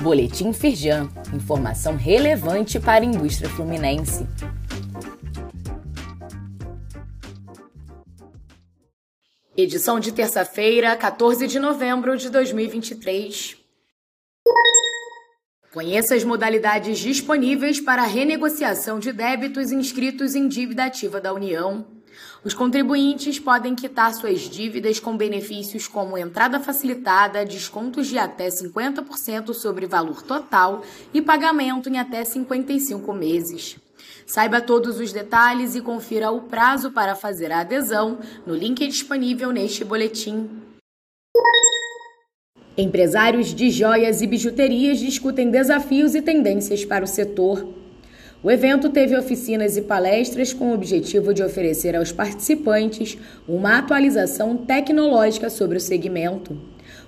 Boletim Firjan, informação relevante para a indústria fluminense. Edição de terça-feira, 14 de novembro de 2023. Conheça as modalidades disponíveis para renegociação de débitos inscritos em dívida ativa da União. Os contribuintes podem quitar suas dívidas com benefícios como entrada facilitada, descontos de até 50% sobre valor total e pagamento em até 55 meses. Saiba todos os detalhes e confira o prazo para fazer a adesão no link disponível neste boletim. Empresários de joias e bijuterias discutem desafios e tendências para o setor. O evento teve oficinas e palestras com o objetivo de oferecer aos participantes uma atualização tecnológica sobre o segmento.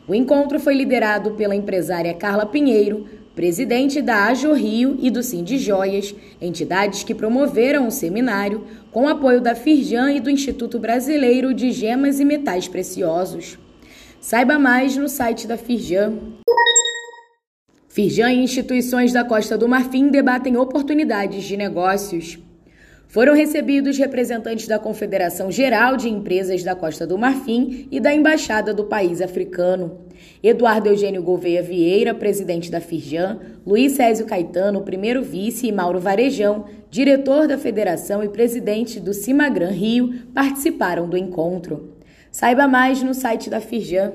O encontro foi liderado pela empresária Carla Pinheiro, presidente da Ajo Rio e do Cindy Joias, entidades que promoveram o seminário com apoio da Firjan e do Instituto Brasileiro de Gemas e Metais Preciosos. Saiba mais no site da Firjan. Firjan e instituições da Costa do Marfim debatem oportunidades de negócios. Foram recebidos representantes da Confederação Geral de Empresas da Costa do Marfim e da Embaixada do país africano. Eduardo Eugênio Gouveia Vieira, presidente da Firjan, Luiz Césio Caetano, primeiro vice, e Mauro Varejão, diretor da federação e presidente do Cimagran Rio, participaram do encontro. Saiba mais no site da Firjan.